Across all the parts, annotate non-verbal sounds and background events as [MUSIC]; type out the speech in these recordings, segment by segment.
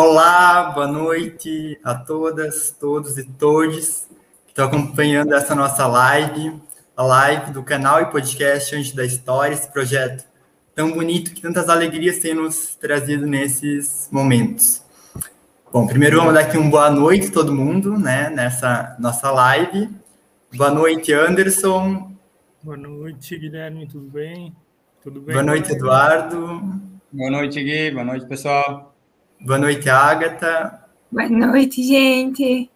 Olá, boa noite a todas, todos e todes que estão acompanhando essa nossa live, a live do canal e podcast Antes da História, esse projeto tão bonito que tantas alegrias tem nos trazido nesses momentos. Bom, primeiro vamos dar aqui um boa noite a todo mundo, né, nessa nossa live. Boa noite, Anderson. Boa noite, Guilherme, tudo bem? Tudo bem? Boa noite, Eduardo. Boa noite, Gui. Boa noite, pessoal. Boa noite, Agatha. Boa noite, gente.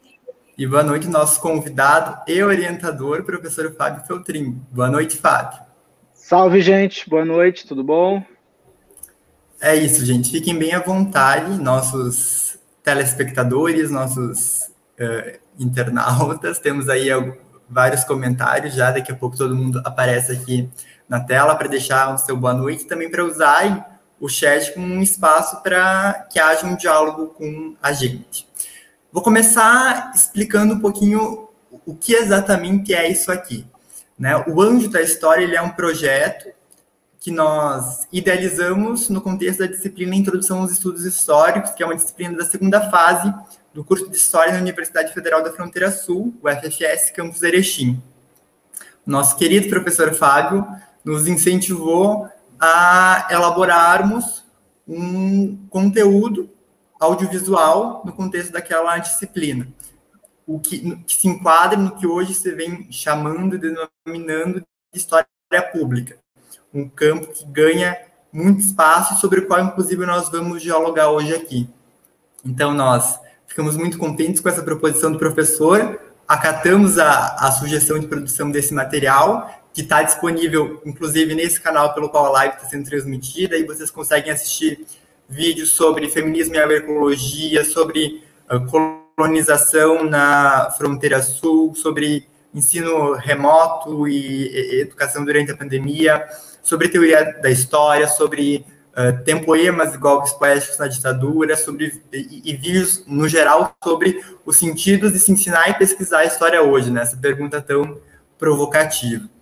E boa noite, nosso convidado e orientador, professor Fábio Feltrin. Boa noite, Fábio. Salve, gente. Boa noite, tudo bom? É isso, gente. Fiquem bem à vontade, nossos telespectadores, nossos uh, internautas. Temos aí vários comentários já. Daqui a pouco todo mundo aparece aqui na tela para deixar o seu boa noite, também para usar o chat como um espaço para que haja um diálogo com a gente. Vou começar explicando um pouquinho o que exatamente é isso aqui. Né? O Anjo da História ele é um projeto que nós idealizamos no contexto da disciplina Introdução aos Estudos Históricos, que é uma disciplina da segunda fase do curso de História na Universidade Federal da Fronteira Sul, o FFS Campus Erechim. Nosso querido professor Fábio nos incentivou a elaborarmos um conteúdo audiovisual no contexto daquela disciplina, o que, que se enquadra no que hoje se vem chamando, denominando de história pública, um campo que ganha muito espaço sobre o qual, inclusive, nós vamos dialogar hoje aqui. Então, nós ficamos muito contentes com essa proposição do professor, acatamos a, a sugestão de produção desse material que está disponível, inclusive, nesse canal pelo qual a live está sendo transmitida, e vocês conseguem assistir vídeos sobre feminismo e agroecologia, sobre uh, colonização na fronteira sul, sobre ensino remoto e, educação durante a pandemia, sobre teoria da história, sobre uh, tempoemas e golpes poéticos na ditadura, sobre e, e, vídeos no geral sobre os sentidos de se ensinar e pesquisar a história hoje, né? Pergunta tão provocativa.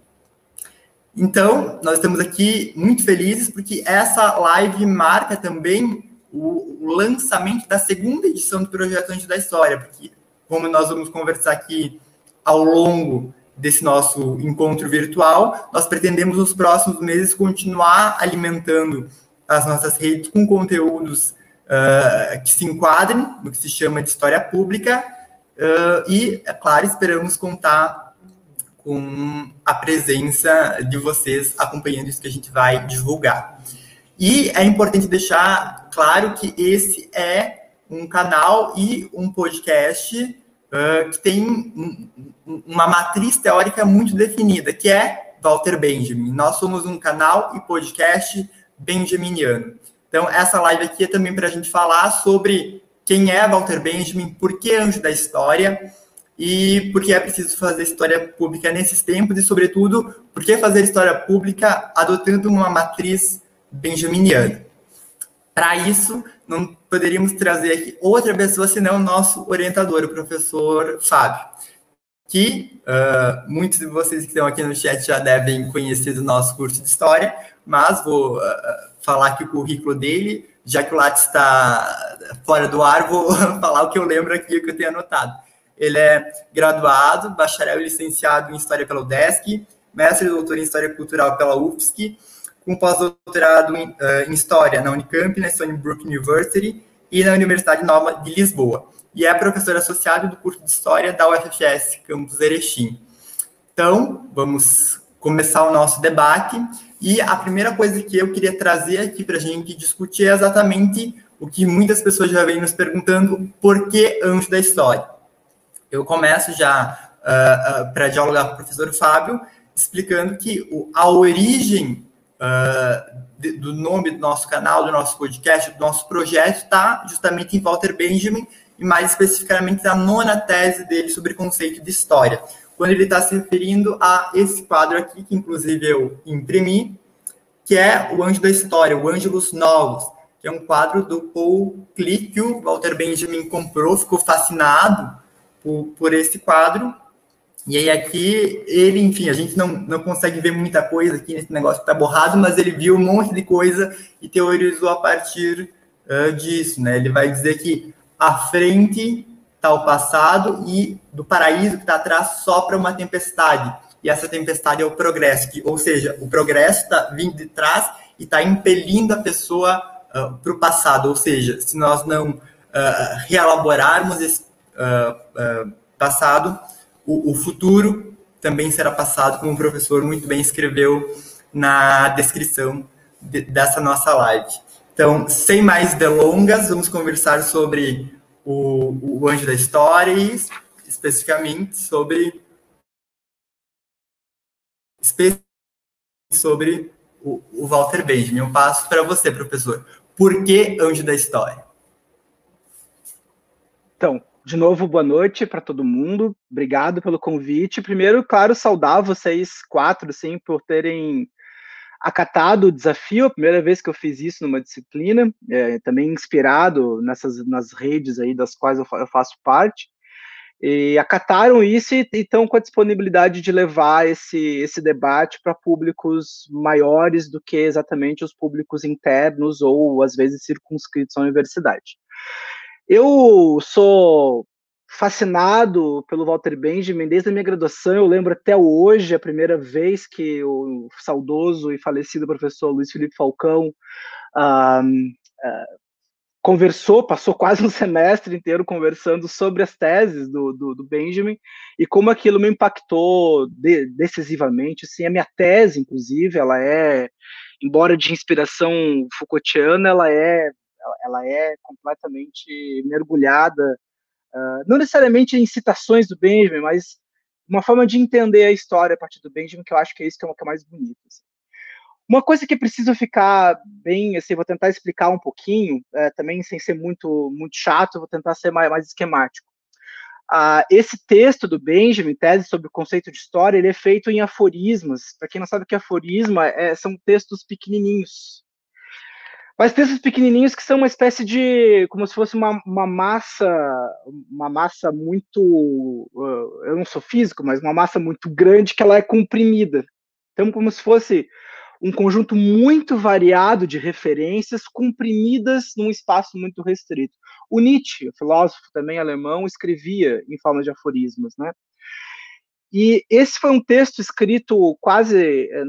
Então, nós estamos aqui muito felizes porque essa live marca também o, lançamento da segunda edição do Projeto Antes da História, porque, como nós vamos conversar aqui ao longo desse nosso encontro virtual, nós pretendemos nos próximos meses continuar alimentando as nossas redes com conteúdos uh, que se enquadrem no que se chama de história pública uh, e, é claro, esperamos contar com a presença de vocês acompanhando isso que a gente vai divulgar. E é importante deixar claro que esse é um canal e um podcast uh, que tem um, uma matriz teórica muito definida, que é Walter Benjamin. Nós somos um canal e podcast benjaminiano. Então, essa live aqui é também para a gente falar sobre quem é Walter Benjamin, por que anjo da história, e porque é preciso fazer história pública nesses tempos e, sobretudo, por que fazer história pública adotando uma matriz benjaminiana. Para isso, não poderíamos trazer aqui outra pessoa senão o nosso orientador, o professor Fábio, que uh, muitos de vocês que estão aqui no chat já devem conhecer do nosso curso de História, mas vou uh, falar aqui o currículo dele, já que o Lattes está fora do ar, vou [LAUGHS] falar o que eu lembro aqui, o que eu tenho anotado. Ele é graduado, bacharel e licenciado em História pela UDESC, mestre e doutor em História Cultural pela UFSC, com pós-doutorado em, uh, em, História na Unicamp, na Stony Brook University e na Universidade Nova de Lisboa. E é professor associado do curso de História da UFFS, campus Erechim. Então, vamos começar o nosso debate. E a primeira coisa que eu queria trazer aqui para a gente discutir é exatamente o que muitas pessoas já vêm nos perguntando: por que anjo da história? Eu começo já uh, uh, para dialogar com o professor Fábio, explicando que o, a origem uh, de, do nome do nosso canal, do nosso podcast, do nosso projeto, está justamente em Walter Benjamin, e mais especificamente a nona tese dele sobre conceito de história, quando ele está se referindo a esse quadro aqui, que inclusive eu imprimi, que é o Anjo da História, o Ângelos Novos, que é um quadro do Paul Klee, que o Walter Benjamin comprou, ficou fascinado por, por esse quadro. E aí aqui, ele, enfim, a gente não, não consegue ver muita coisa aqui nesse negócio que está borrado, mas ele viu um monte de coisa e teorizou a partir uh, disso, né? Ele vai dizer que à frente está o passado e do paraíso que está atrás sopra uma tempestade. E essa tempestade é o progresso, que, ou seja, o progresso está vindo de trás e está impelindo a pessoa uh, para o passado. Ou seja, se nós não uh, reelaborarmos esse uh, passado, o, o, futuro também será passado, como o professor muito bem escreveu na descrição de, dessa nossa live. Então, sem mais delongas, vamos conversar sobre o, o anjo da história e especificamente sobre sobre o, o Walter Benjamin. Eu passo para você, professor. Por que anjo da história? Então, de novo, boa noite para todo mundo. Obrigado pelo convite. Primeiro, claro, saudar vocês quatro, sim, por terem acatado o desafio, a primeira vez que eu fiz isso numa disciplina, é, também inspirado nessas nas redes aí das quais eu, eu faço parte, e acataram isso e estão com a disponibilidade de levar esse, esse debate para públicos maiores do que exatamente os públicos internos ou às vezes circunscritos à universidade. Eu sou fascinado pelo Walter Benjamin desde a minha graduação. Eu lembro até hoje a primeira vez que o saudoso e falecido professor Luiz Felipe Falcão uh, uh, conversou, passou quase um [LAUGHS] semestre inteiro conversando sobre as teses do, do, do Benjamin e como aquilo me impactou de, decisivamente. Assim, a minha tese, inclusive, ela é, embora de inspiração Foucaultiana, ela é, ela é completamente mergulhada Uh, não necessariamente em citações do Benjamin, mas uma forma de entender a história a partir do Benjamin, que eu acho que é isso que é, que é mais bonito. Assim. Uma coisa que precisa ficar bem, assim, vou tentar explicar um pouquinho, é, também sem ser muito, muito chato, vou tentar ser mais, mais esquemático. Uh, esse texto do Benjamin, Tese sobre o Conceito de História, ele é feito em aforismos. Para quem não sabe o que é aforisma, é, são textos pequenininhos, mas textos pequenininhos que são uma espécie de, como se fosse uma, uma massa, uma massa muito, uh, eu não sou físico, mas uma massa muito grande que ela é comprimida. Então, como se fosse um conjunto muito variado de referências comprimidas num espaço muito restrito. O Nietzsche, o filósofo também alemão, escrevia em forma de aforismos, né? E esse foi um texto escrito quase, eh,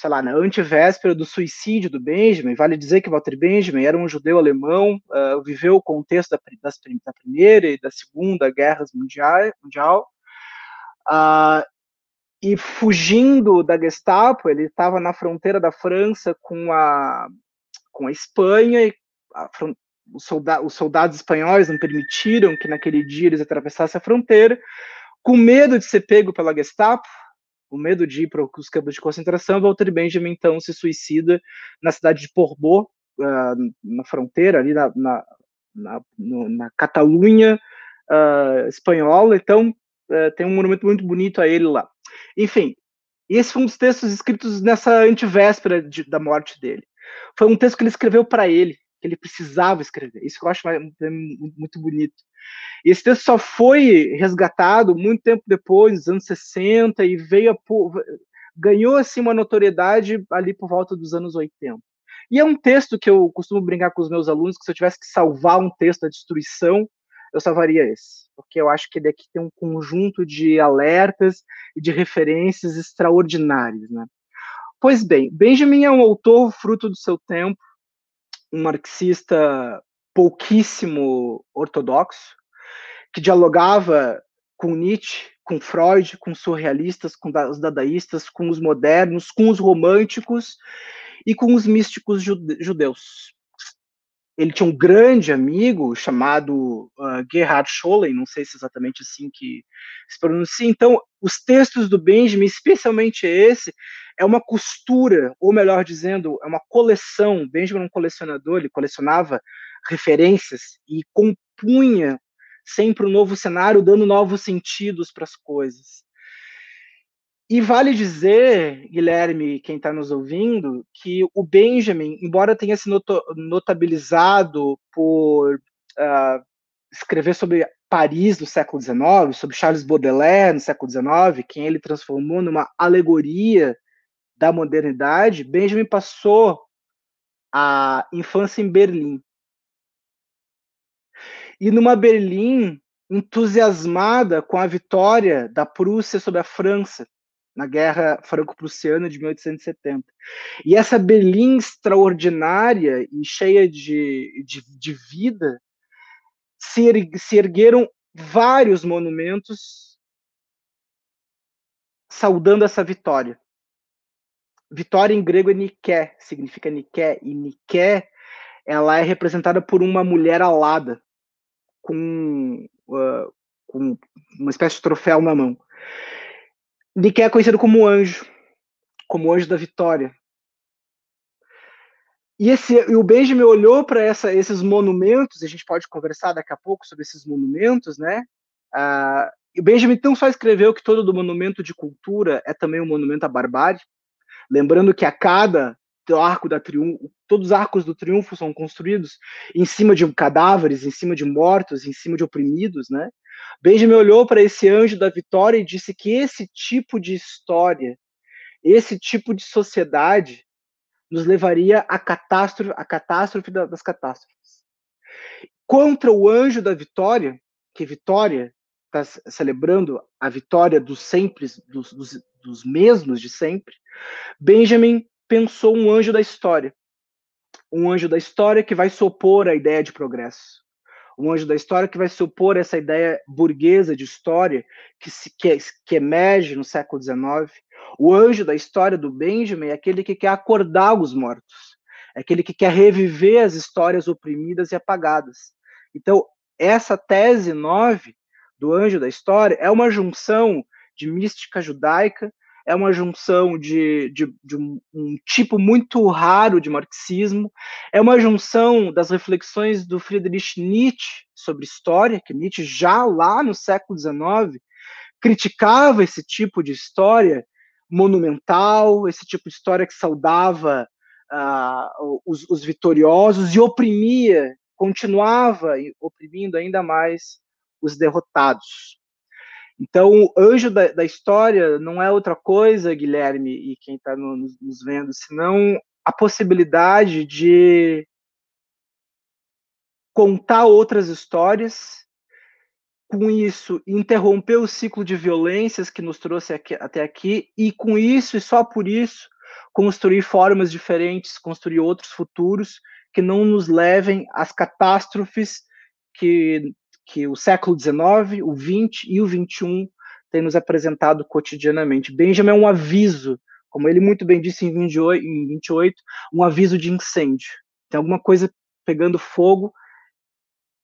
sei lá, na antivéspera do suicídio do Benjamin. Vale dizer que Walter Benjamin era um judeu alemão, uh, viveu o contexto da, das, da Primeira e da Segunda Guerras Mundial, mundial uh, e fugindo da Gestapo, ele estava na fronteira da França com a, com a Espanha, e a, os, soldados, os soldados espanhóis não permitiram que naquele dia eles atravessassem a fronteira, com medo de ser pego pela Gestapo, com medo de ir para os campos de concentração, Walter Benjamin então se suicida na cidade de Portbou, uh, na fronteira, ali na, na, na, na Catalunha uh, espanhola. Então, uh, tem um monumento muito bonito a ele lá. Enfim, esse foi um dos textos escritos nessa antivéspera de, da morte dele. Foi um texto que ele escreveu para ele, que ele precisava escrever. Isso que eu acho muito bonito. E esse texto só foi resgatado muito tempo depois, nos anos 60, e veio a, ganhou assim uma notoriedade ali por volta dos anos 80. E é um texto que eu costumo brincar com os meus alunos que se eu tivesse que salvar um texto da destruição, eu salvaria esse, porque eu acho que ele aqui tem um conjunto de alertas e de referências extraordinárias, né? Pois bem, Benjamin é um autor fruto do seu tempo, um marxista pouquíssimo ortodoxo, que dialogava com Nietzsche, com Freud, com surrealistas, com os dadaístas, com os modernos, com os românticos e com os místicos judeus. Ele tinha um grande amigo chamado uh, Gerhard Scholem, não sei se é exatamente assim que se pronuncia. Então, os textos do Benjamin, especialmente esse, é uma costura, ou melhor dizendo, é uma coleção. Benjamin era um colecionador, ele colecionava referências e compunha sempre um novo cenário, dando novos sentidos para as coisas. E vale dizer, Guilherme, quem está nos ouvindo, que o Benjamin, embora tenha se notabilizado por uh, escrever sobre Paris do século XIX, sobre Charles Baudelaire no século XIX, quem ele transformou numa alegoria da modernidade, Benjamin passou a infância em Berlim. e numa Berlim entusiasmada com a vitória da Prússia sobre a França na Guerra Franco-Prussiana de 1870. E essa Berlim extraordinária e cheia de, de, de vida se, er, se ergueram vários monumentos saudando essa vitória. Vitória em grego é Nike, significa Nike, e Nike ela é representada por uma mulher alada, com, uh, com uma espécie de troféu na mão. Nike é conhecido como anjo, como anjo da vitória. E, esse, e o Benjamin olhou para esses monumentos, e a gente pode conversar daqui a pouco sobre esses monumentos, né? Uh, e o Benjamin então só escreveu que todo do monumento de cultura é também um monumento à barbárie, lembrando que a cada arco da triunfo, todos os arcos do triunfo são construídos em cima de cadáveres, em cima de mortos, em cima de oprimidos, né? Benjamin olhou para esse anjo da vitória e disse que esse tipo de história, esse tipo de sociedade nos levaria à catástrofe, à catástrofe das catástrofes. Contra o anjo da vitória, que vitória está celebrando a vitória dos sempre, dos, dos, dos mesmos de sempre, Benjamin pensou um anjo da história. Um anjo da história que vai se opor à ideia de progresso. Um anjo da história que vai se opor a essa ideia burguesa de história que, se, que, que emerge no século XIX. O anjo da história do Benjamin é aquele que quer acordar os mortos. É aquele que quer reviver as histórias oprimidas e apagadas. Então, essa tese 9 do anjo da história é uma junção de mística judaica é uma junção de, de, de um, um, tipo muito raro de marxismo, é uma junção das reflexões do Friedrich Nietzsche sobre história, que Nietzsche já lá no século XIX criticava esse tipo de história monumental, esse tipo de história que saudava uh, os, os vitoriosos e oprimia, continuava oprimindo ainda mais os derrotados. Então, o anjo da, da, história não é outra coisa, Guilherme, e quem está no, nos vendo, senão a possibilidade de contar outras histórias, com isso interromper o ciclo de violências que nos trouxe aqui, até aqui, e com isso, e só por isso, construir formas diferentes, construir outros futuros que não nos levem às catástrofes que que o século XIX, o XX e o XXI têm nos apresentado cotidianamente. Benjamin é um aviso, como ele muito bem disse em 28, em 28 um aviso de incêndio. Tem alguma coisa pegando fogo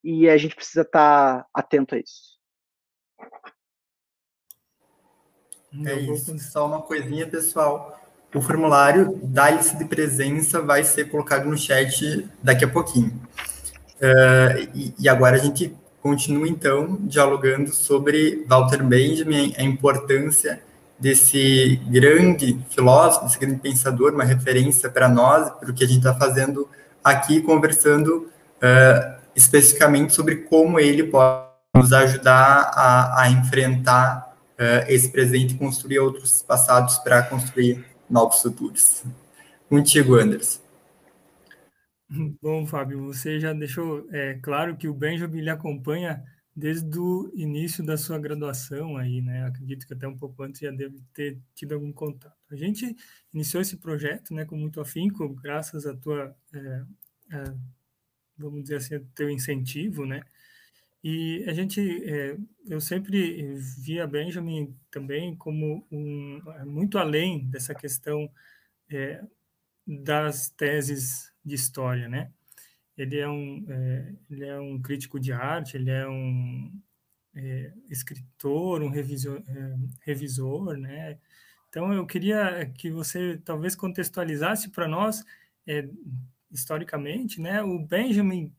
e a gente precisa estar atento a isso. É isso. Só uma coisinha, pessoal. O formulário da lista de presença vai ser colocado no chat daqui a pouquinho. Uh, e, e, agora a gente continua, então, dialogando sobre Walter Benjamin, a importância desse grande filósofo, desse grande pensador, uma referência para nós, para o que a gente está fazendo aqui, conversando uh, especificamente sobre como ele pode nos ajudar a, a enfrentar uh, esse presente e construir outros passados para construir novos futuros. Contigo, Anderson. [LAUGHS] Bom, Fábio, você já deixou é, claro que o Benjamin lhe acompanha desde o início da sua graduação aí, né? Acredito que até um pouco antes já deve ter tido algum contato. A gente iniciou esse projeto, né, com muito afinco, graças à tua, é, é, vamos dizer assim, teu incentivo, né? E a gente, é, eu sempre via Benjamin também como um muito além dessa questão é, das teses de história, né? Ele é um, é, ele é um crítico de arte, ele é um é, escritor, um revisor, é, revisor, né? Então, eu queria que você talvez contextualizasse para nós, é, historicamente, né, o Benjamin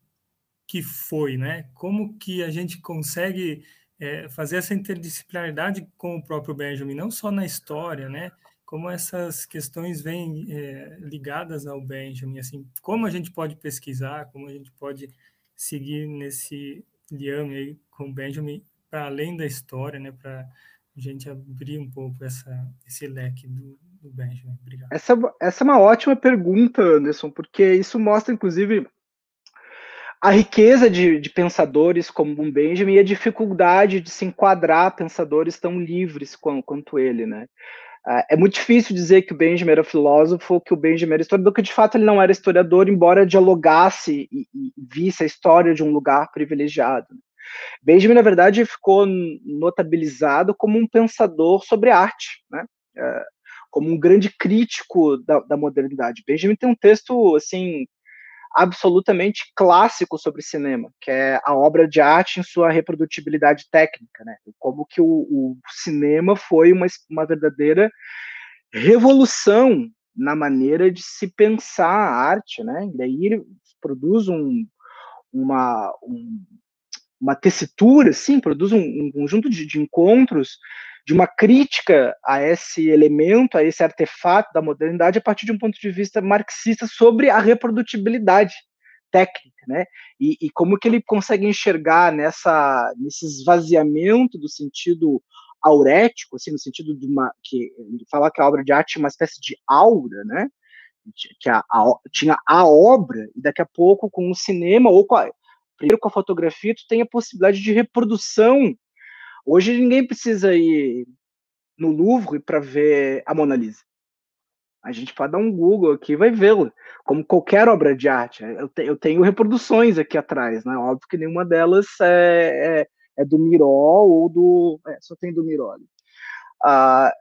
que foi, né? Como que a gente consegue é, fazer essa interdisciplinaridade com o próprio Benjamin, não só na história, né? Como essas questões vêm é, ligadas ao Benjamin, assim, como a gente pode pesquisar, como a gente pode seguir nesse liame aí com o Benjamin para além da história, né, para a gente abrir um pouco essa, esse leque do, do Benjamin. Obrigado. Essa, essa é uma ótima pergunta, Anderson, porque isso mostra, inclusive, a riqueza de, de, pensadores como um Benjamin e a dificuldade de se enquadrar pensadores tão livres quanto, quanto ele, né? Uh, é muito difícil dizer que o Benjamin era filósofo que o Benjamin era historiador, porque de fato ele não era historiador, embora dialogasse e, e visse a história de um lugar privilegiado. Benjamin, na verdade, ficou notabilizado como um pensador sobre arte, né? Uh, como um grande crítico da, da modernidade. Benjamin tem um texto assim absolutamente clássico sobre cinema, que é a obra de arte em sua reprodutibilidade técnica, né? Como que o, o cinema foi uma, uma verdadeira revolução na maneira de se pensar a arte, né? E daí ele produz um, uma, um, uma tessitura, sim, produz um, um conjunto de, de encontros de uma crítica a esse elemento, a esse artefato da modernidade, a partir de um ponto de vista marxista sobre a reprodutibilidade técnica, né? E, e como que ele consegue enxergar nessa nesse esvaziamento do sentido aurético, assim, no sentido de uma que falar que a obra de arte é uma espécie de aura, né? Que a, a, tinha a obra e daqui a pouco com o cinema ou com a, primeiro com a fotografia tu tem a possibilidade de reprodução Hoje ninguém precisa ir no Louvre para ver a Mona Lisa. A gente pode dar um Google aqui e vai vê-la, como qualquer obra de arte. Eu, te, eu, tenho reproduções aqui atrás, né? Óbvio que nenhuma delas é, é, é do Miró ou do. É, só tem do Miró. Ah,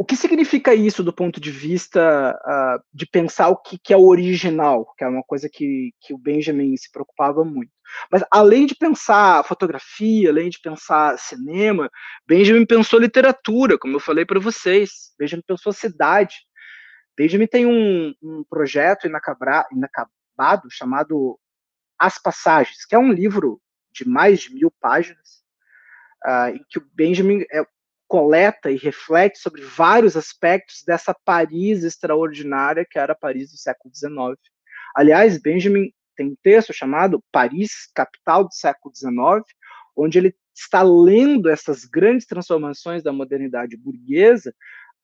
o que significa isso do ponto de vista uh, de pensar o que, que, é o original, que é uma coisa que, que o Benjamin se preocupava muito. Mas além de pensar fotografia, além de pensar cinema, Benjamin pensou literatura, como eu falei para vocês. Benjamin pensou cidade. Benjamin tem um, um projeto inacabado chamado As Passagens, que é um livro de mais de mil páginas, uh, em que o Benjamin é, coleta e reflete sobre vários aspectos dessa Paris extraordinária que era a Paris do século XIX. Aliás, Benjamin tem um texto chamado Paris, capital do século XIX, onde ele está lendo essas grandes transformações da modernidade burguesa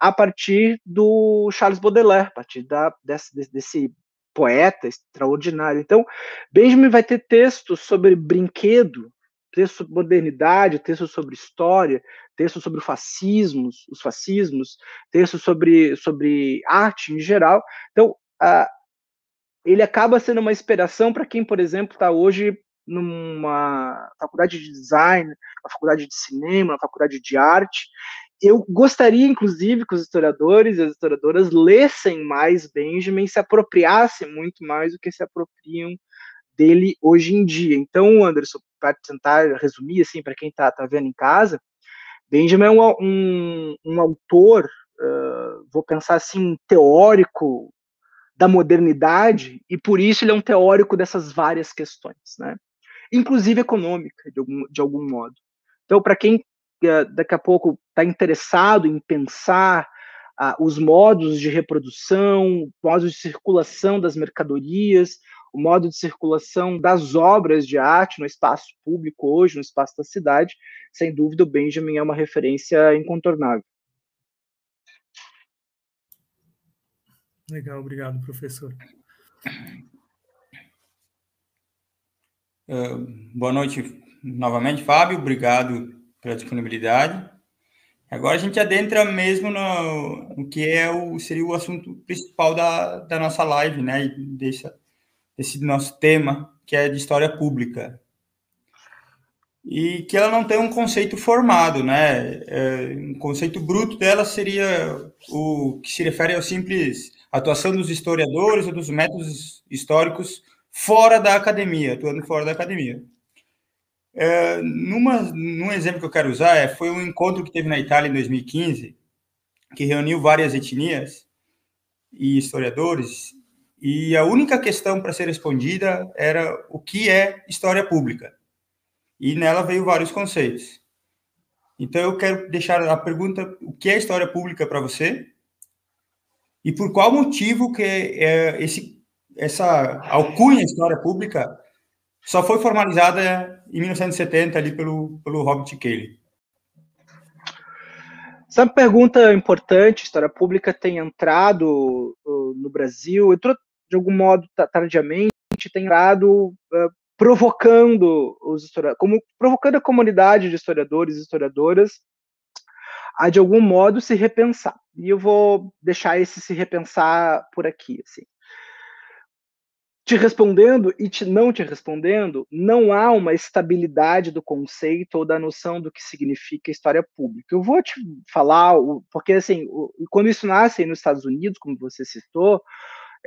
a partir do Charles Baudelaire, a partir da, desse, desse poeta extraordinário. Então, Benjamin vai ter textos sobre brinquedo, texto sobre modernidade, texto sobre história, texto sobre o fascismo, os fascismos, texto sobre, sobre arte em geral. Então, uh, ele acaba sendo uma inspiração para quem, por exemplo, está hoje numa faculdade de design, na faculdade de cinema, na faculdade de arte. Eu gostaria, inclusive, que os historiadores e as historiadoras lessem mais Benjamin, se apropriassem muito mais do que se apropriam dele hoje em dia. Então, Anderson, para tentar resumir assim para quem está tá vendo em casa, Benjamin é um, um, um autor, uh, vou pensar assim, teórico da modernidade e por isso ele é um teórico dessas várias questões, né? Inclusive econômica de algum, de algum modo. Então, para quem uh, daqui a pouco está interessado em pensar uh, os modos de reprodução, modos de circulação das mercadorias, o modo de circulação das obras de arte no espaço público hoje, no espaço da cidade, sem dúvida o Benjamin é uma referência incontornável. Legal, obrigado, professor. Uh, boa noite novamente, Fábio. Obrigado pela disponibilidade. Agora a gente adentra mesmo no, no que é o, seria o assunto principal da, da nossa live, né? E deixa, esse nosso tema, que é de história pública. E que ela não tem um conceito formado, né? É, um conceito bruto dela seria o que se refere ao simples atuação dos historiadores ou dos métodos históricos fora da academia, atuando fora da academia. É, numa, num exemplo que eu quero usar, é, foi um encontro que teve na Itália em 2015, que reuniu várias etnias e historiadores, e a única questão para ser respondida era o que é história pública. E nela veio vários conceitos. Então eu quero deixar a pergunta: o que é história pública para você? E por qual motivo que é esse essa alcunha história pública só foi formalizada em 1970 ali pelo pelo Robert Cayley? Essa pergunta importante, história pública tem entrado uh, no Brasil, entrou de algum modo tardiamente, tem dado uh, provocando os historiadores, como provocando a comunidade de historiadores e historiadoras a de algum modo se repensar. E eu vou deixar esse se repensar por aqui, assim. Te respondendo e te não te respondendo, não há uma estabilidade do conceito ou da noção do que significa história pública. Eu vou te falar, porque assim, quando isso nasce nos Estados Unidos, como você citou,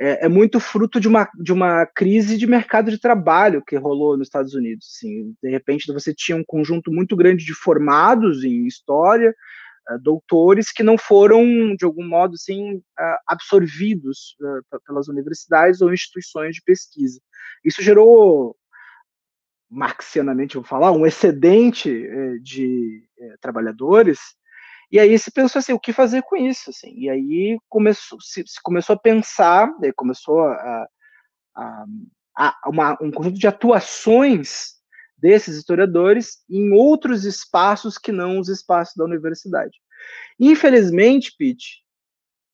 é, é, muito fruto de uma, de uma crise de mercado de trabalho que rolou nos Estados Unidos. Assim, de repente, você tinha um conjunto muito grande de formados em história, uh, doutores, que não foram, de algum modo, assim, uh, absorvidos uh, pelas universidades ou instituições de pesquisa. Isso gerou, marxianamente, vou falar, um excedente eh, de eh, trabalhadores e aí se pensou assim, o que fazer com isso? Assim? E aí começou, se, se começou a pensar, começou a, a, a uma, um conjunto de atuações desses historiadores em outros espaços que não os espaços da universidade. Infelizmente, Pete,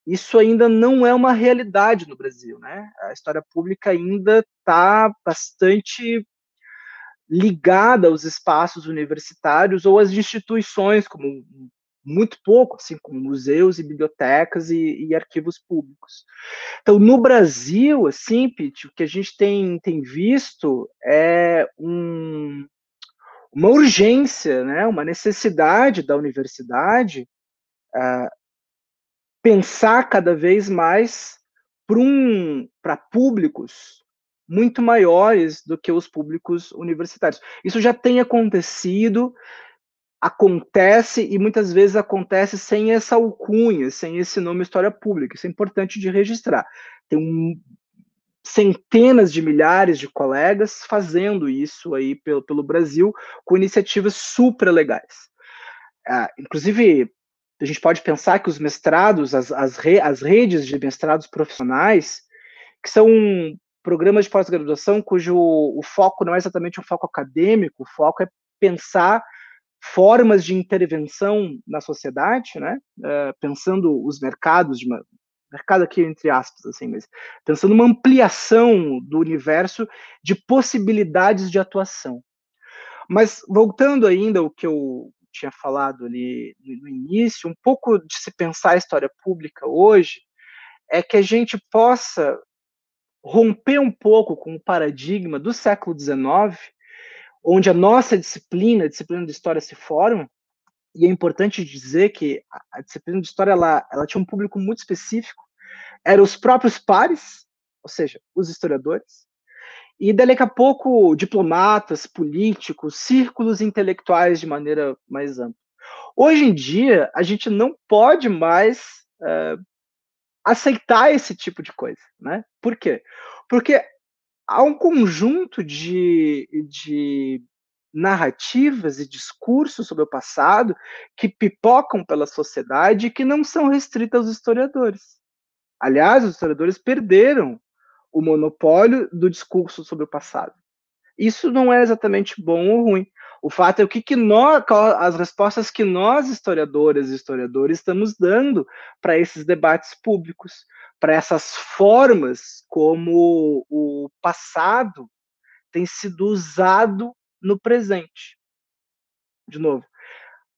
isso ainda não é uma realidade no Brasil, né? A história pública ainda está bastante ligada aos espaços universitários ou às instituições, como muito pouco, assim, com museus e bibliotecas e, e, arquivos públicos. Então, no Brasil, assim, Pete, o que a gente tem, tem visto é um, uma urgência, né, uma necessidade da universidade uh, pensar cada vez mais para um, públicos muito maiores do que os públicos universitários. Isso já tem acontecido, acontece e muitas vezes acontece sem essa alcunha, sem esse nome história pública. Isso é importante de registrar. Tem um, centenas de milhares de colegas fazendo isso aí pelo, pelo Brasil com iniciativas super legais. Ah, inclusive, a gente pode pensar que os mestrados, as, as, re, as redes de mestrados profissionais, que são programas de pós-graduação cujo o foco não é exatamente um foco acadêmico, o foco é pensar formas de intervenção na sociedade, né? Uh, pensando os mercados de uma, mercado aqui entre aspas, assim, mas pensando uma ampliação do universo de possibilidades de atuação. Mas voltando ainda ao que eu tinha falado ali no início, um pouco de se pensar a história pública hoje é que a gente possa romper um pouco com o paradigma do século XIX onde a nossa disciplina, a disciplina de história, se forma, e é importante dizer que a disciplina de história ela, ela tinha um público muito específico, eram os próprios pares, ou seja, os historiadores, e daqui a pouco diplomatas, políticos, círculos intelectuais de maneira mais ampla. Hoje em dia, a gente não pode mais uh, aceitar esse tipo de coisa, né? Por quê? Porque há um conjunto de, de narrativas e discursos sobre o passado que pipocam pela sociedade e que não são restritas aos historiadores. Aliás, os historiadores perderam o monopólio do discurso sobre o passado. Isso não é exatamente bom ou ruim. O fato é o que, que nós, as respostas que nós, historiadoras e historiadores, estamos dando para esses debates públicos, para essas formas como o passado tem sido usado no presente. De novo,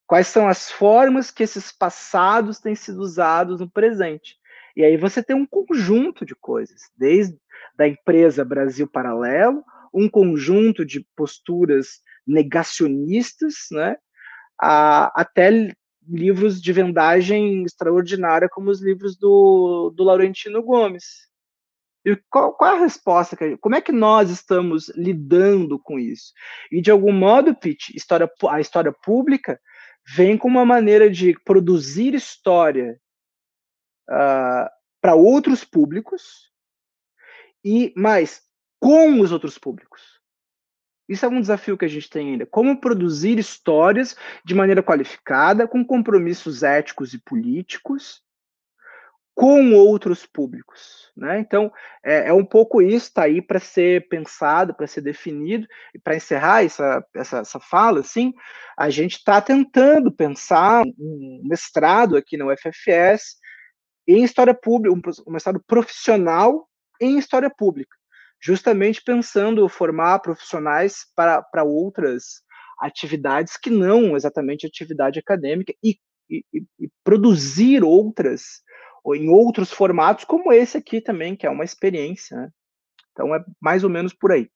quais são as formas que esses passados têm sido usados no presente? E aí você tem um conjunto de coisas, desde da empresa Brasil Paralelo, um conjunto de posturas negacionistas, né, a, até livros de vendagem extraordinária como os livros do, do Laurentino Gomes. E qual, qual a resposta? Que, como é que nós estamos lidando com isso? E de algum modo, Pete, história, a história pública vem com uma maneira de produzir história uh, para outros públicos e mais com os outros públicos. Isso é um desafio que a gente tem ainda. Como produzir histórias de maneira qualificada, com compromissos éticos e políticos, com outros públicos. Né? Então, é, é um pouco isso, está aí para ser pensado, para ser definido. E para encerrar essa, essa, essa fala, assim, a gente está tentando pensar um mestrado aqui na UFFS em história pública, um mestrado profissional em história pública justamente pensando formar profissionais para, outras atividades que não exatamente atividade acadêmica e, e, e produzir outras ou em outros formatos como esse aqui também, que é uma experiência. Né? Então é mais ou menos por aí.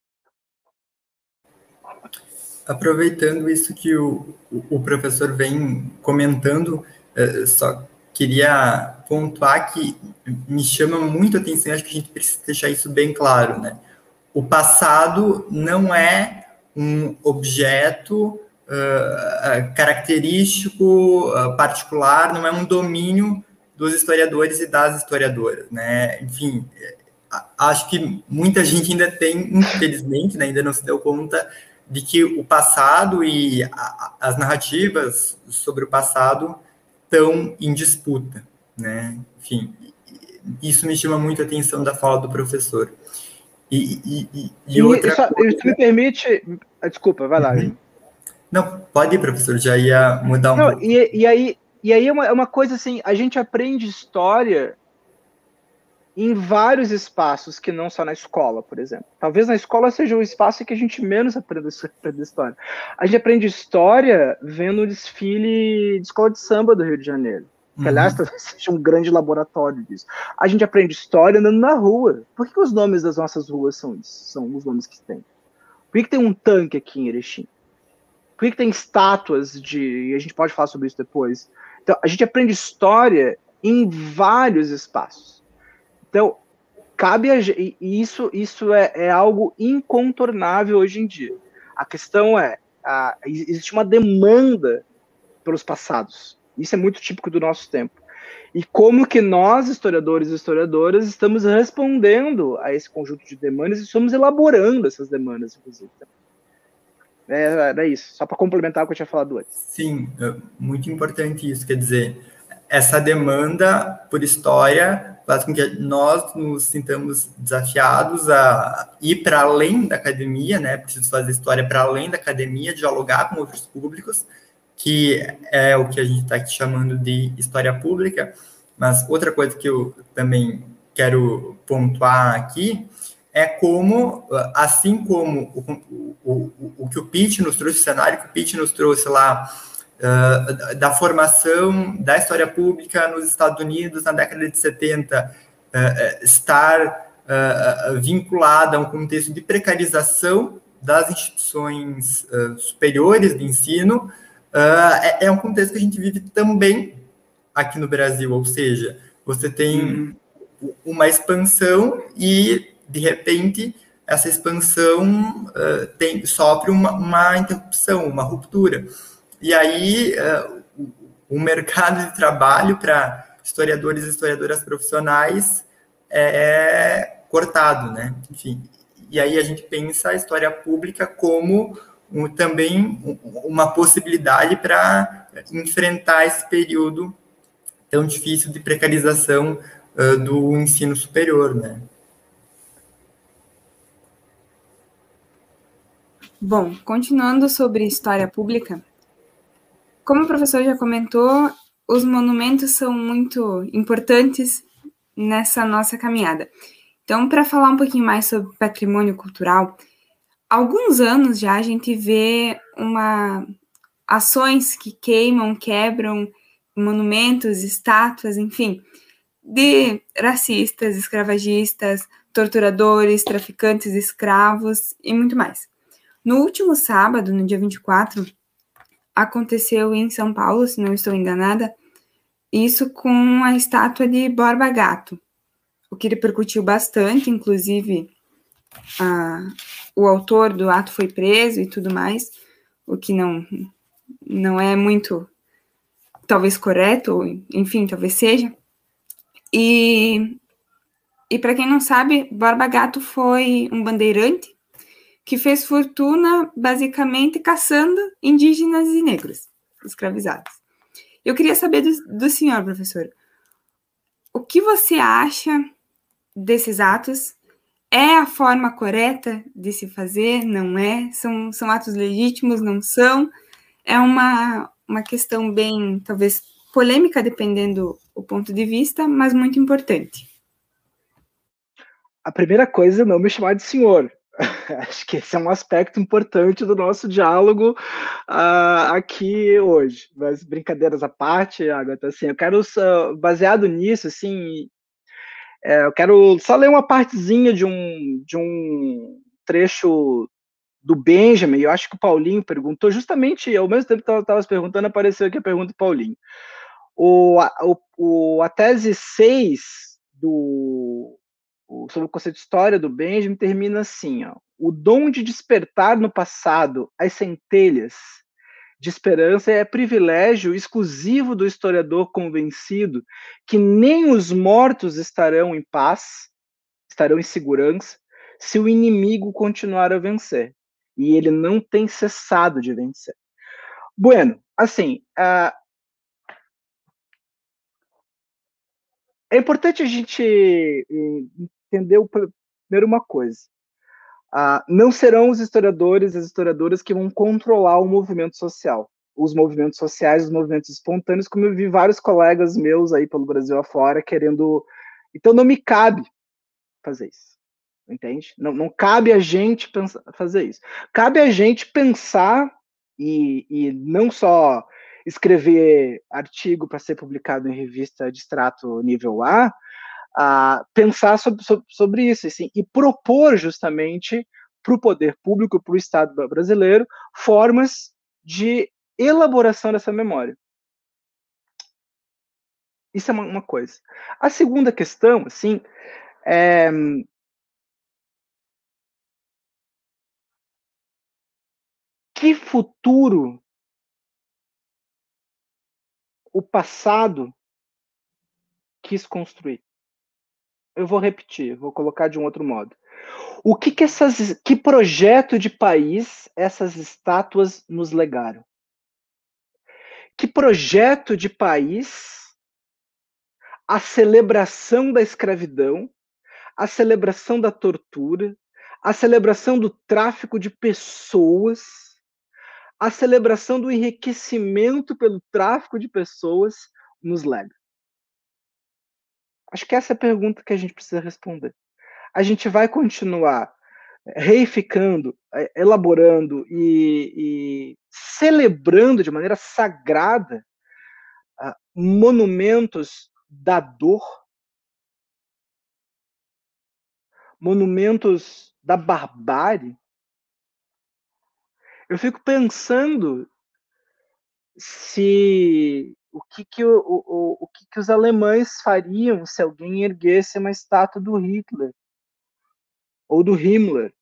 Aproveitando isso que o, o professor vem comentando, eh, só queria pontuar que me chama muito a atenção, acho que a gente precisa deixar isso bem claro, né? O passado não é um objeto uh, característico, uh, particular, não é um domínio dos historiadores e das historiadoras, né? Enfim, acho que muita gente ainda tem, infelizmente, né, ainda não se deu conta de que o passado e a, as narrativas sobre o passado estão em disputa, né? Enfim, isso me chama muito a atenção da fala do professor. E, e, e, e outra isso, coisa... me permite... Ah, desculpa, vai lá. Uhum. Não, pode ir, professor, já ia mudar um Não, pouco. E, e aí, e aí é uma, é uma coisa assim, a gente aprende história em vários espaços que não só na escola, por exemplo. Talvez na escola seja o espaço que a gente menos aprende, aprende história. A gente aprende história vendo o desfile de escola de samba do Rio de Janeiro. Que, aliás, uhum. [LAUGHS] talvez seja um grande laboratório disso. A gente aprende história andando na rua. Por que, que os nomes das nossas ruas são isso? São os nomes que tem. Por que, que tem um tanque aqui em Erechim? Por que, que tem estátuas de. E a gente pode falar sobre isso depois. Então, a gente aprende história em vários espaços. Então, cabe a e isso isso é, é algo incontornável hoje em dia. A questão é, a, existe uma demanda pelos passados. Isso é muito típico do nosso tempo. E como que nós, historiadores e historiadoras, estamos respondendo a esse conjunto de demandas e estamos elaborando essas demandas, inclusive. É, era isso, só para complementar o que eu tinha falado antes. Sim, é muito importante isso. Quer dizer, essa demanda por história faz com que nós nos sintamos desafiados a ir para além da academia, né? Preciso fazer história para além da academia, dialogar com outros públicos, que é o que a gente está aqui chamando de história pública. Mas outra coisa que eu também quero pontuar aqui é como, assim como o, o, o, o que o Pitt nos trouxe, o cenário que o Pitt nos trouxe lá, uh, da formação da história pública nos Estados Unidos na década de 70 uh, estar vinculada a um contexto de precarização das instituições superiores de ensino, é, é, um contexto que a gente vive também aqui no Brasil, ou seja, você tem uhum. uma expansão e, de repente, essa expansão uh, tem, sofre uma, uma interrupção, uma ruptura. E aí, uh, o mercado de trabalho para historiadores e historiadoras profissionais é, é cortado, né? Enfim, e aí a gente pensa a história pública como um, também uma possibilidade para enfrentar esse período tão difícil de precarização uh, do ensino superior, né? Bom, continuando sobre história pública, como o professor já comentou, os monumentos são muito importantes nessa nossa caminhada. Então, para falar um pouquinho mais sobre patrimônio cultural, há alguns anos já a gente vê uma ações que queimam, quebram monumentos, estátuas, enfim, de racistas, escravagistas, torturadores, traficantes escravos e muito mais. No último sábado, no dia 24, aconteceu em São Paulo, se não estou enganada, isso com a estátua de Borba Gato, o que repercutiu bastante, inclusive a, o autor do ato foi preso e tudo mais, o que não, não é muito, talvez correto, enfim, talvez seja. E, e para quem não sabe, Borba Gato foi um bandeirante que fez fortuna basicamente caçando indígenas e negros escravizados. Eu queria saber do, do senhor, professor, o que você acha desses atos? É a forma correta de se fazer? Não é? São, são atos legítimos? Não são? É uma, uma questão bem, talvez, polêmica, dependendo o ponto de vista, mas muito importante. a primeira coisa não me chamar de senhor. [LAUGHS] Acho que esse é um aspecto importante do nosso diálogo uh, aqui hoje. Mas brincadeiras à parte, Agatha, assim, eu quero, baseado nisso, assim, é, eu quero só ler uma partezinha de um, de um trecho do Benjamin, eu acho que o Paulinho perguntou, justamente ao mesmo tempo que eu estava perguntando, apareceu aqui a pergunta do Paulinho. O, o, o, a tese 6 do, sobre o conceito de história do Benjamin termina assim: ó, o dom de despertar no passado as centelhas de esperança é privilégio exclusivo do historiador convencido que nem os mortos estarão em paz, estarão em segurança, se o inimigo continuar a vencer. E ele não tem cessado de vencer. Bueno, assim, uh, é importante a gente entendeu primeiro uma coisa. Ah, não serão os historiadores e as historiadoras que vão controlar o movimento social, os movimentos sociais, os movimentos espontâneos, como eu vi vários colegas meus aí pelo Brasil afora querendo. Então não me cabe fazer isso, entende? Não, não cabe a gente pensar, fazer isso. Cabe a gente pensar e, e não só escrever artigo para ser publicado em revista de extrato nível A, a pensar sobre, sobre, sobre isso assim, e propor justamente para o poder público, para o Estado brasileiro, formas de elaboração dessa memória. Isso é uma, uma coisa. A segunda questão, assim, é, que futuro o passado quis construir? Eu vou repetir, vou colocar de um outro modo. O que que essas, que projeto de país essas estátuas nos legaram? Que projeto de país a celebração da escravidão, a celebração da tortura, a celebração do tráfico de pessoas, a celebração do enriquecimento pelo tráfico de pessoas nos lega? Acho que essa é a pergunta que a gente precisa responder. A gente vai continuar reificando, eh, elaborando e, e celebrando de maneira sagrada uh, monumentos da dor, monumentos da barbárie. Eu fico pensando se o que, que, o, o, o que, que os alemães fariam se alguém erguesse uma estátua do Hitler ou do Himmler.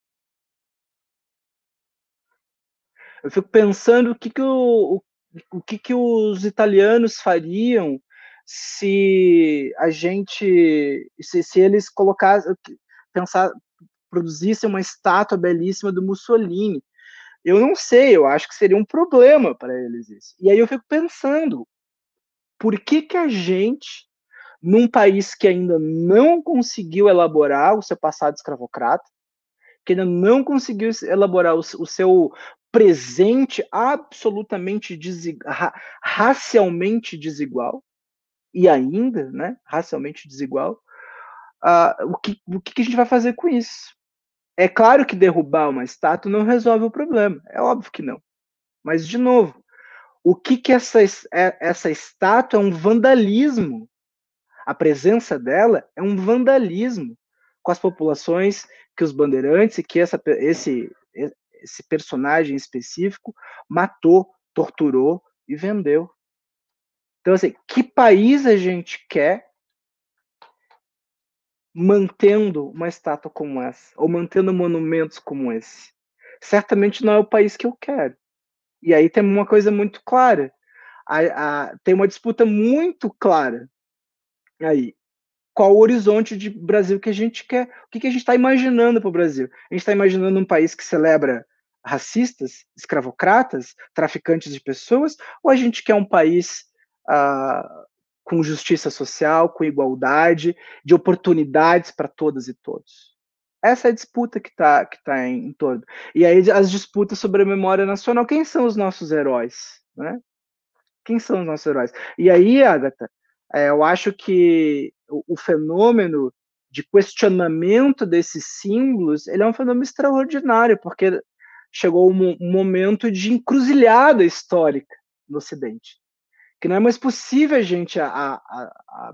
Eu fico pensando o que, que, o, o, que, que os italianos fariam se a gente, se, se eles colocassem, pensar, produzissem uma estátua belíssima do Mussolini. Eu não sei, eu acho que seria um problema para eles isso. E aí eu fico pensando, por que, que a gente, num país que ainda não conseguiu elaborar o seu passado escravocrata, que ainda não conseguiu elaborar o, o seu presente absolutamente desig, ra, racialmente desigual, e ainda, né, racialmente desigual, uh, o, que, o que a gente vai fazer com isso? É claro que derrubar uma estátua não resolve o problema, é óbvio que não. Mas, de novo, o que que essa, é, essa estátua é um vandalismo. A presença dela é um vandalismo com as populações que os bandeirantes e que essa, esse, esse personagem específico matou, torturou e vendeu. Então, assim, que país a gente quer mantendo uma estátua como essa, ou mantendo monumentos como esse? Certamente não é o país que eu quero. E aí tem uma coisa muito clara. A, a, tem uma disputa muito clara aí. Qual o horizonte de Brasil que a gente quer? O que, que a gente está imaginando para o Brasil? A gente está imaginando um país que celebra racistas, escravocratas, traficantes de pessoas? Ou a gente quer um país ah, com justiça social, com igualdade, de oportunidades para todas e todos? Essa é a disputa que está que tá em, em torno. E aí as disputas sobre a memória nacional. Quem são os nossos heróis? Né? Quem são os nossos heróis? E aí, Agatha, é, eu acho que o, o fenômeno de questionamento desses símbolos, ele é um fenômeno extraordinário, porque chegou um, um momento de encruzilhada histórica no Ocidente, que não é mais possível a gente a, a, a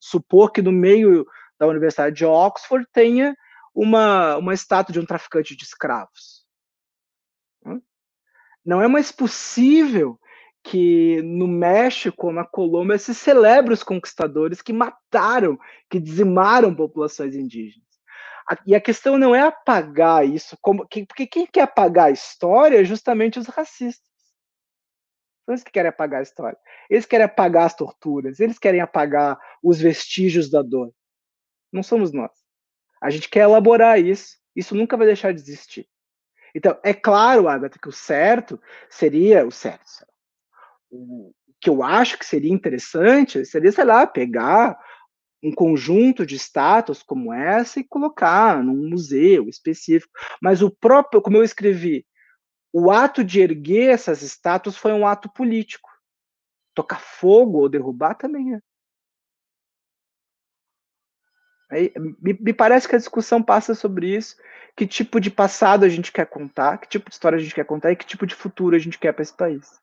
supor que no meio da Universidade de Oxford tenha uma, uma estátua de um traficante de escravos. Não é mais possível que no México, na Colômbia, se celebre os conquistadores que mataram, que dizimaram populações indígenas. E a questão não é apagar isso, como, porque quem quer apagar a história é justamente os racistas. São eles que querem apagar a história. Eles querem apagar as torturas, eles querem apagar os vestígios da dor. Não somos nós. A gente quer elaborar isso. Isso nunca vai deixar de existir. Então, é claro, Agatha, que o certo seria o certo. O que eu acho que seria interessante seria, sei lá, pegar um conjunto de estátuas como essa e colocar num museu específico. Mas o próprio, como eu escrevi, o ato de erguer essas estátuas foi um ato político. Tocar fogo ou derrubar também é. Me, me, parece que a discussão passa sobre isso. Que tipo de passado a gente quer contar, que tipo de história a gente quer contar e que tipo de futuro a gente quer para esse país.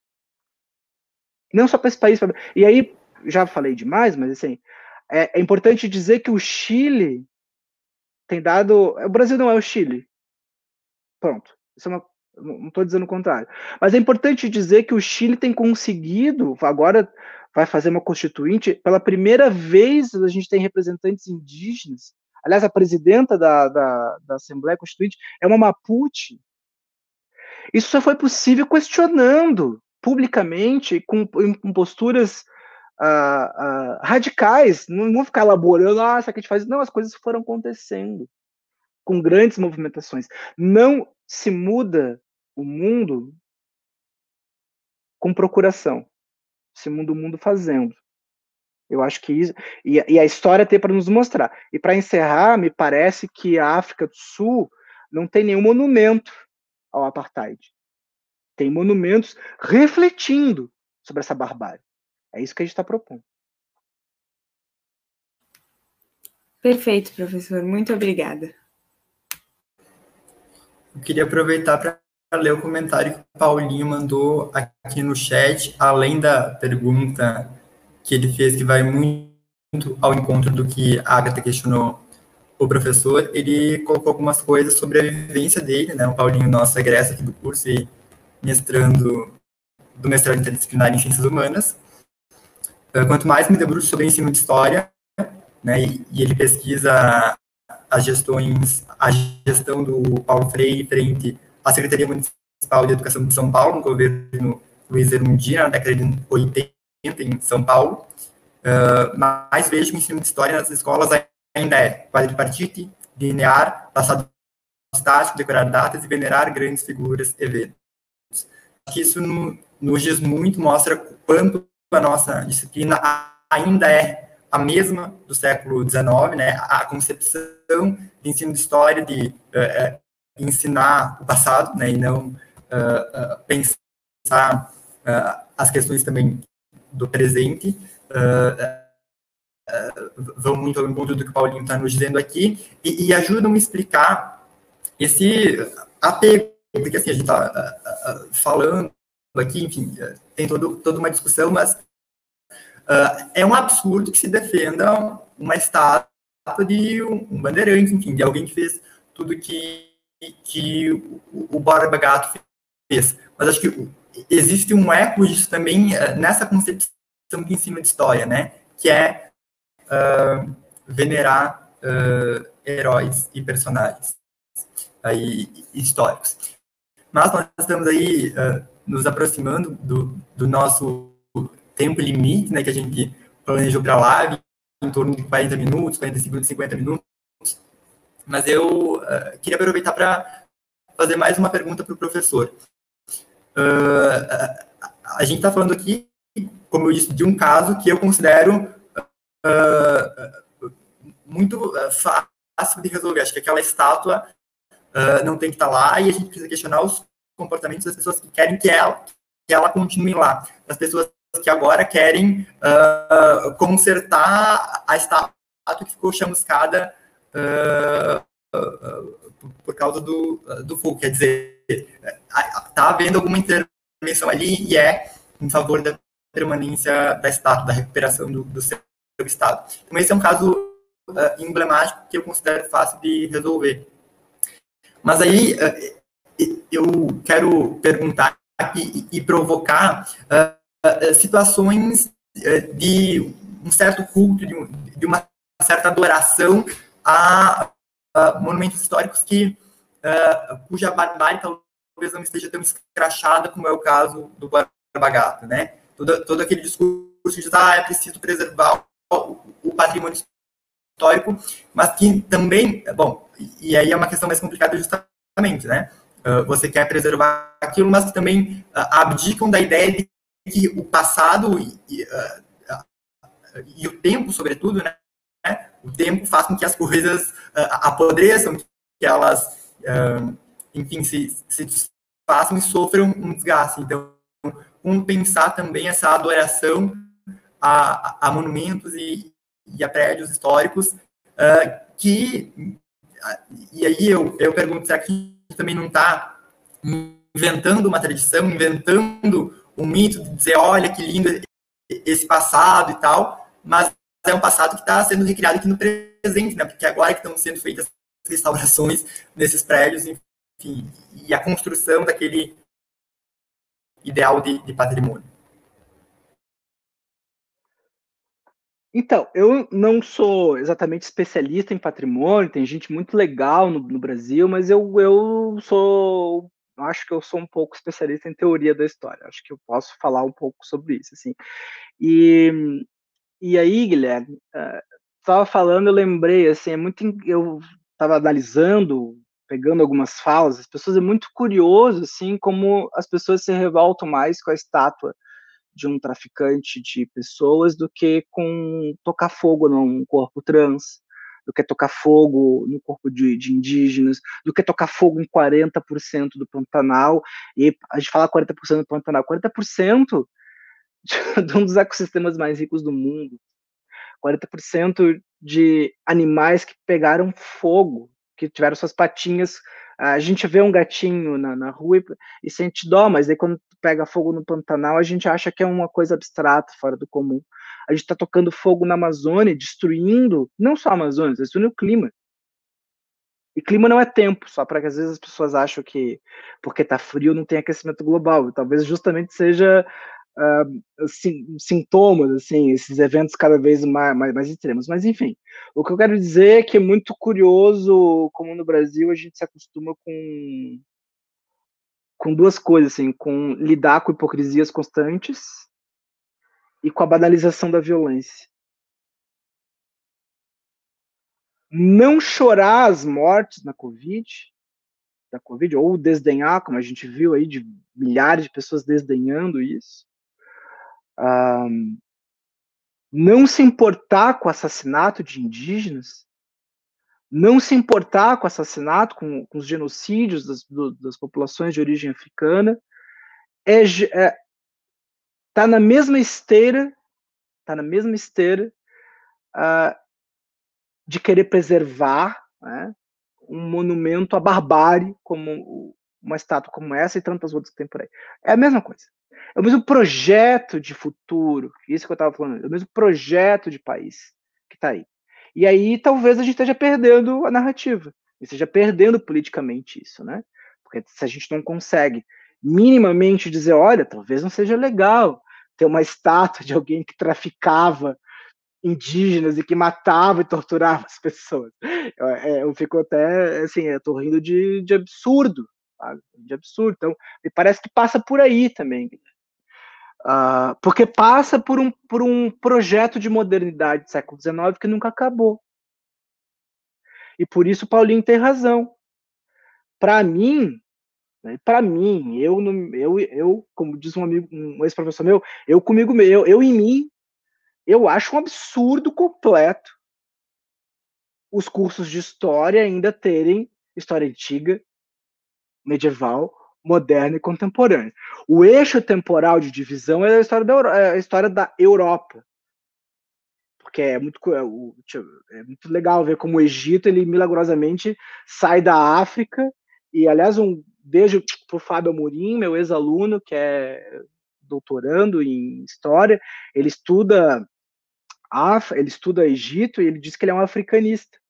Não só para esse país. Pra... E aí, já falei demais, mas assim, é, é, importante dizer que o Chile tem dado. O Brasil não é o Chile. Pronto. Isso é uma, não estou dizendo o contrário. Mas é importante dizer que o Chile tem conseguido, agora vai fazer uma constituinte, pela primeira vez a gente tem representantes indígenas. Aliás, a presidenta da, da, da Assembleia Constituinte é uma Mapuche. Isso só foi possível questionando publicamente, com, com posturas uh, uh, radicais. Não vão ficar elaborando, ah, aqui a gente faz. Não, as coisas foram acontecendo com grandes movimentações. Não se muda o mundo com procuração segundo o mundo fazendo. Eu acho que isso. E, e a história tem para nos mostrar. E para encerrar, me parece que a África do Sul não tem nenhum monumento ao apartheid. Tem monumentos refletindo sobre essa barbárie. É isso que a gente está propondo. Perfeito, professor. Muito obrigada. Eu queria aproveitar para ler o comentário que o Paulinho mandou aqui no chat, além da pergunta que ele fez, que vai muito ao encontro do que a Agatha questionou o professor, ele colocou algumas coisas sobre a vivência dele, né? O Paulinho, nosso egresso aqui do curso e mestrando do mestrado interdisciplinar em Ciências Humanas. Eh, quanto mais me debruço sobre ensino de História, né, e, e ele pesquisa as gestões, a gestão do Paulo Freire frente a Secretaria Municipal de Educação de São Paulo, no governo Luiz Erundina, na década de 80, em São Paulo. Uh, mas vejo que o ensino de história nas escolas ainda é quadripartite, linear, passado estático, decorar datas e venerar grandes figuras e eventos. Isso no, nos diz muito, mostra quanto a nossa disciplina ainda é a mesma do século XIX, né? A concepção de ensino de história, de ensinar o passado, né, e não uh, uh, pensar uh, as questões também do presente, vão muito ao encontro do que o Paulinho está nos dizendo aqui, e, e ajudam a explicar esse apego, porque assim, a gente está falando aqui, enfim, tem todo, toda uma discussão, mas é um absurdo que se defenda uma estátua de um, um bandeirante, enfim, de alguém que fez tudo que que o Borba Gato fez. Mas acho que existe um eco disso também uh, nessa concepção de ensino de história, né? Que é uh, venerar uh, heróis e personagens aí, históricos. Mas nós estamos aí nos aproximando do, do, nosso tempo limite, né? Que a gente planejou para live, em torno de 40 minutos, 45, 50 minutos. Mas eu uh, queria aproveitar para fazer mais uma pergunta para o professor. Uh, a gente está falando aqui, como eu disse, de um caso que eu considero uh, muito fácil de resolver. Acho que aquela estátua não tem que estar tá lá e a gente precisa questionar os comportamentos das pessoas que querem que ela, que ela continue lá. Das pessoas que agora querem consertar a estátua que ficou chamuscada uh, uh, por causa do, do fogo. Quer dizer, está havendo alguma intervenção ali e é em favor da permanência da estátua, da recuperação do, do seu estado. Então, esse é um caso emblemático que eu considero fácil de resolver. Mas aí eu quero perguntar e, e provocar situações de um certo culto, de, de uma certa adoração a, a monumentos históricos que uh, cuja barbárie talvez não esteja tão escrachada como é o caso do Barbagato, né? Todo, todo aquele discurso de ah, é preciso preservar o, o patrimônio histórico, mas que também, bom, e aí é uma questão mais complicada justamente, né? Uh, você quer preservar aquilo, mas que também uh, abdicam da ideia de que o passado e, uh, e o tempo, sobretudo, né? O tempo faz com que as coisas uh, apodreçam, que elas, uh, enfim, se, se desfaçam e sofram um desgaste. Então, como pensar também essa adoração a, a monumentos e, e, a prédios históricos uh, que, e aí eu, eu pergunto, será que também não está inventando uma tradição, inventando um mito de dizer, olha que lindo esse passado e tal, mas é um passado que está sendo recriado aqui no presente, né? Porque agora que estão sendo feitas restaurações nesses prédios, enfim, e a construção daquele ideal de, de patrimônio. Então, eu não sou exatamente especialista em patrimônio, tem gente muito legal no, no, Brasil, mas eu, eu sou, acho que eu sou um pouco especialista em teoria da história, acho que eu posso falar um pouco sobre isso, assim. E e aí, Guilherme, estava uh, falando, eu lembrei, assim, é muito, eu estava analisando, pegando algumas falas, as pessoas é muito curioso, assim, como as pessoas se revoltam mais com a estátua de um traficante de pessoas do que com tocar fogo num corpo trans, do que tocar fogo no corpo de, de, indígenas, do que tocar fogo em 40% do Pantanal, e a gente fala 40% do Pantanal, 40% [LAUGHS] de um dos ecossistemas mais ricos do mundo. 40% de animais que pegaram fogo, que tiveram suas patinhas. A gente vê um gatinho na, na rua e, e sente dó, mas aí quando pega fogo no Pantanal, a gente acha que é uma coisa abstrata, fora do comum. A gente está tocando fogo na Amazônia, destruindo não só a Amazônia, destruindo o clima. E clima não é tempo, só para que às vezes as pessoas acham que porque está frio não tem aquecimento global. Talvez justamente seja uh, sintomas, assim, esses eventos cada vez mais, mais, mais, extremos. Mas, enfim, o que eu quero dizer é que é muito curioso como no Brasil a gente se acostuma com, com duas coisas, assim, com lidar com hipocrisias constantes e com a banalização da violência. Não chorar as mortes na Covid, da Covid, ou desdenhar, como a gente viu aí, de milhares de pessoas desdenhando isso, um, não se importar com o assassinato de indígenas, não se importar com o assassinato, com, com os genocídios das, do, das, populações de origem africana, é, é tá na mesma esteira, tá na mesma esteira uh, de querer preservar né, um monumento à barbárie, como uma estátua como essa e tantas outras que tem por aí. É a mesma coisa. É o mesmo projeto de futuro, isso que eu estava falando, é o mesmo projeto de país que está aí. E aí talvez a gente esteja perdendo a narrativa, esteja perdendo politicamente isso, né? Porque se a gente não consegue minimamente dizer, olha, talvez não seja legal ter uma estátua de alguém que traficava indígenas e que matava e torturava as pessoas. Eu, é, eu fico até, assim, eu tô rindo de, de absurdo, sabe? De absurdo. Então, me parece que passa por aí também. Uh, porque passa por um, por um projeto de modernidade do século XIX que nunca acabou. E por isso Paulinho tem razão. Para mim, né, para mim, eu, eu, eu, como diz um amigo, um ex-professor meu, eu comigo, eu, eu em mim, eu acho um absurdo completo os cursos de história ainda terem história antiga, medieval, moderna e contemporânea. O eixo temporal de divisão é a história da, é a história da Europa. porque é muito, é, é muito legal ver como o Egito, ele milagrosamente sai da África, e aliás, um beijo para o Fábio Amorim, meu ex-aluno, que é doutorando em História, ele estuda Af, ele estuda Egito e ele diz que ele é um africanista.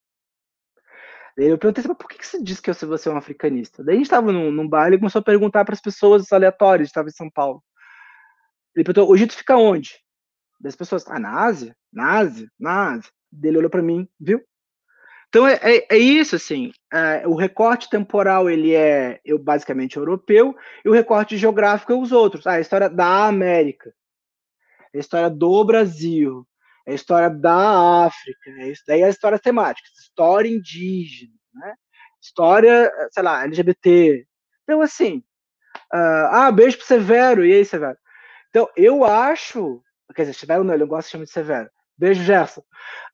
Daí eu perguntei, mas por que você diz que você é um africanista? Daí a gente estava num, num baile e começou a perguntar para as pessoas aleatórias, estava em São Paulo. Ele perguntou, o Egito fica onde? Das pessoas, ah, na Ásia? Na Ásia? Na Ásia. Ele olhou para mim, viu? Então é, é, é isso, assim, é, o recorte temporal ele é eu, basicamente europeu, e o recorte geográfico é os outros. Ah, a história da América, a história do Brasil, a história da África, é isso daí é história temática, história indígena, né? história, sei lá, LGBT. Então, assim, uh, ah, beijo pro Severo, e aí, Severo? Então, eu acho, quer dizer, Severo não, ele gosta de chamar de Severo. Beijo, Gerson.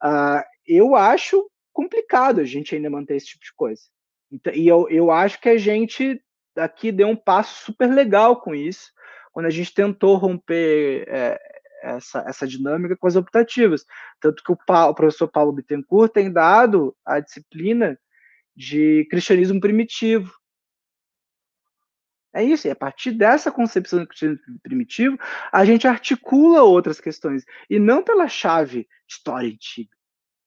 Uh, eu acho complicado a gente ainda manter esse tipo de coisa. Então, e eu, eu acho que a gente aqui deu um passo super legal com isso, quando a gente tentou romper é, essa, essa dinâmica com as optativas. Tanto que o, o professor Paulo Bittencourt tem dado a disciplina de cristianismo primitivo. É isso, e a partir dessa concepção do cristianismo primitivo, a gente articula outras questões, e não pela chave história antiga,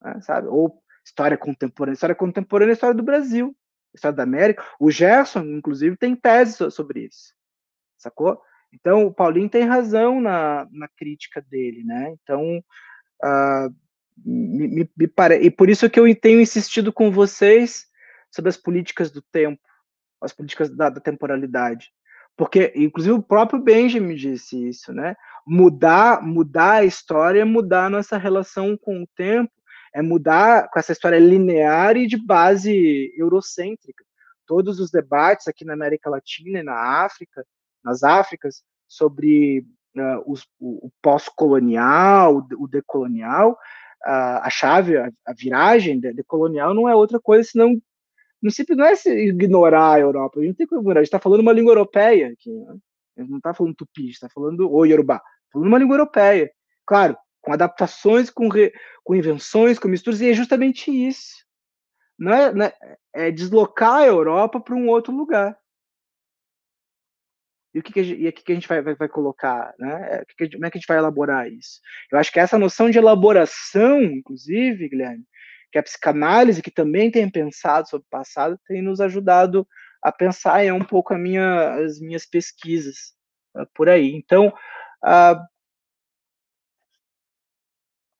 né, sabe? Ou história contemporânea. História contemporânea é a história do Brasil, história da América. O Gerson, inclusive, tem tese sobre isso, sacou? Então, o Paulinho tem razão na, na crítica dele, né? Então, uh, me, me, me pare... e por isso que eu tenho insistido com vocês sobre as políticas do tempo, as políticas da, da temporalidade. Porque, inclusive, o próprio Benjamin disse isso, né? Mudar, mudar a história é mudar a nossa relação com o tempo é mudar com essa história linear e de base eurocêntrica. Todos os debates aqui na América Latina e na África, nas Áfricas, sobre uh, os, o, o pós-colonial, o decolonial, uh, a chave, a, a viragem decolonial não é outra coisa senão não simples não é ignorar a Europa, a gente tem que ignorar, a gente está falando uma língua europeia aqui, né? a gente não está falando tupi, está falando o Yorubá, tá falando uma língua europeia. Claro, com adaptações, com, re, com invenções, com misturas, e é justamente isso. Não é, não é, é deslocar a Europa para um outro lugar. E o que, que, a, gente, e que, que a gente vai, vai, vai colocar? Né? É, que como é que a gente vai elaborar isso? Eu acho que essa noção de elaboração, inclusive, Guilherme, que a psicanálise, que também tem pensado sobre o passado, tem nos ajudado a pensar, é um pouco minha, as minhas pesquisas uh, por aí. Então, uh,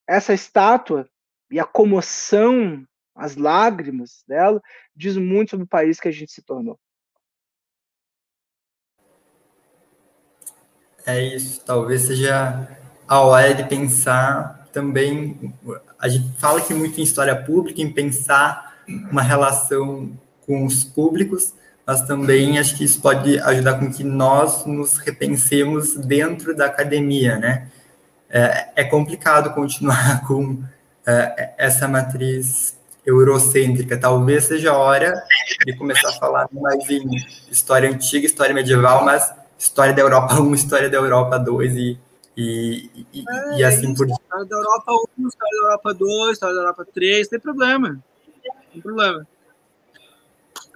essa estátua e a comoção, as lágrimas dela, diz muito sobre o país que a gente se tornou. É isso, talvez seja a hora de pensar também. A gente fala que muito em história pública, em pensar uma relação com os públicos, mas também acho que isso pode ajudar com que nós nos repensemos dentro da academia, né? é, é complicado continuar [LAUGHS] com é, essa matriz eurocêntrica. Talvez seja a hora de começar a falar mais em história antiga, história medieval, mas história da Europa 1, história da Europa 2 e, e, e, é, e assim por diante. História da Europa 1, história da Europa 2, história da Europa 3, tem problema. Tem problema.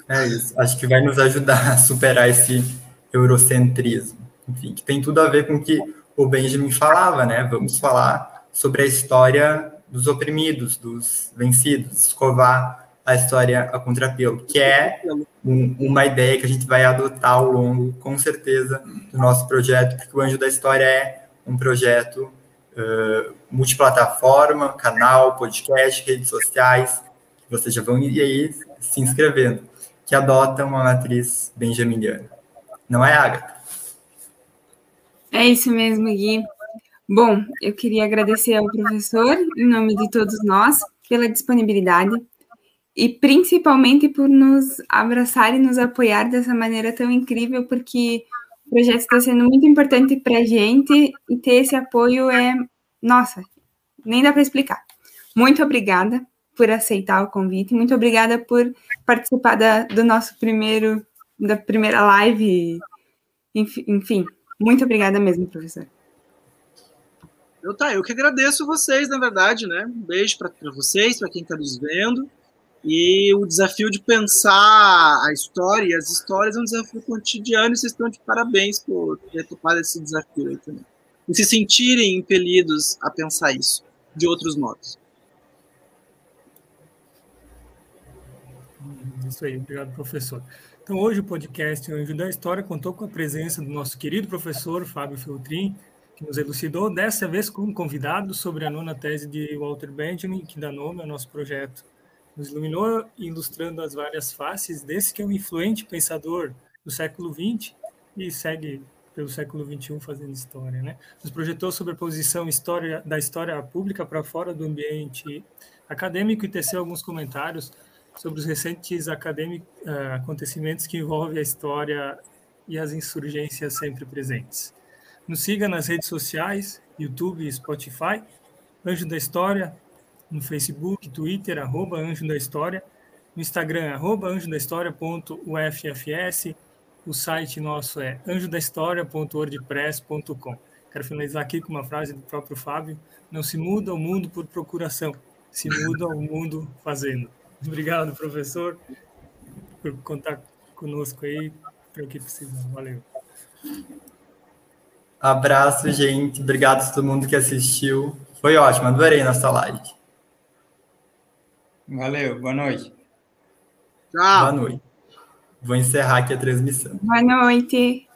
É isso. Acho que vai nos ajudar a superar esse eurocentrismo. Enfim, que tem tudo a ver com que o Benjamin falava, né? Vamos falar sobre a história dos oprimidos, dos vencidos, escovar a história a contrapelo, que é um, uma ideia que a gente vai adotar ao longo, com certeza, do nosso projeto, porque o Anjo da História é um projeto uh, multiplataforma, canal, podcast, redes sociais, vocês já vão ir aí se inscrevendo, que adota uma matriz benjaminiana. Não é, Agatha? É isso mesmo, Gui. Bom, eu queria agradecer ao professor, em nome de todos nós, pela disponibilidade e principalmente por nos abraçar e nos apoiar dessa maneira tão incrível, porque o projeto está sendo muito importante para a gente e ter esse apoio é, nossa, nem dá para explicar. Muito obrigada por aceitar o convite, muito obrigada por participar da, do nosso primeiro, da primeira live, enfim, muito obrigada mesmo, professor. Eu tá, eu que agradeço vocês, na verdade, né? Um beijo para vocês, para quem está nos vendo. E o desafio de pensar a história e as histórias é um desafio cotidiano e vocês estão de parabéns por ter topado esse desafio aí também. E se sentirem impelidos a pensar isso de outros modos. Isso aí, obrigado, professor. Então, hoje o podcast Anjo da História contou com a presença do nosso querido professor Fábio Feltrin, que nos elucidou, dessa vez como convidado, sobre a nona tese de Walter Benjamin, que dá nome ao nosso projeto nos iluminou ilustrando as várias faces desse que é um influente pensador do século XX e segue pelo século XXI fazendo história, né? Nos projetou sobre a posição história, da história pública para fora do ambiente acadêmico e teceu alguns comentários sobre os recentes acadêmicos, uh, eh, acontecimentos que envolvem a história e as insurgências sempre presentes. Nos siga nas redes sociais, YouTube e Spotify, Anjo da História, no Facebook, Twitter, arroba Anjo da História, no Instagram, arroba anjo da história.uffs, o site nosso é anjodahistoria.wordpress.com. Quero finalizar aqui com uma frase do próprio Fábio, não se muda o mundo por procuração, se muda o mundo fazendo. [LAUGHS] Obrigado, professor, por contar conosco aí para o que precisar. Valeu. Abraço, gente. Obrigado a todo mundo que assistiu. Foi ótimo, adorei nossa live. Valeu, boa noite. Tchau. Boa noite. Vou encerrar aqui a transmissão. Boa noite.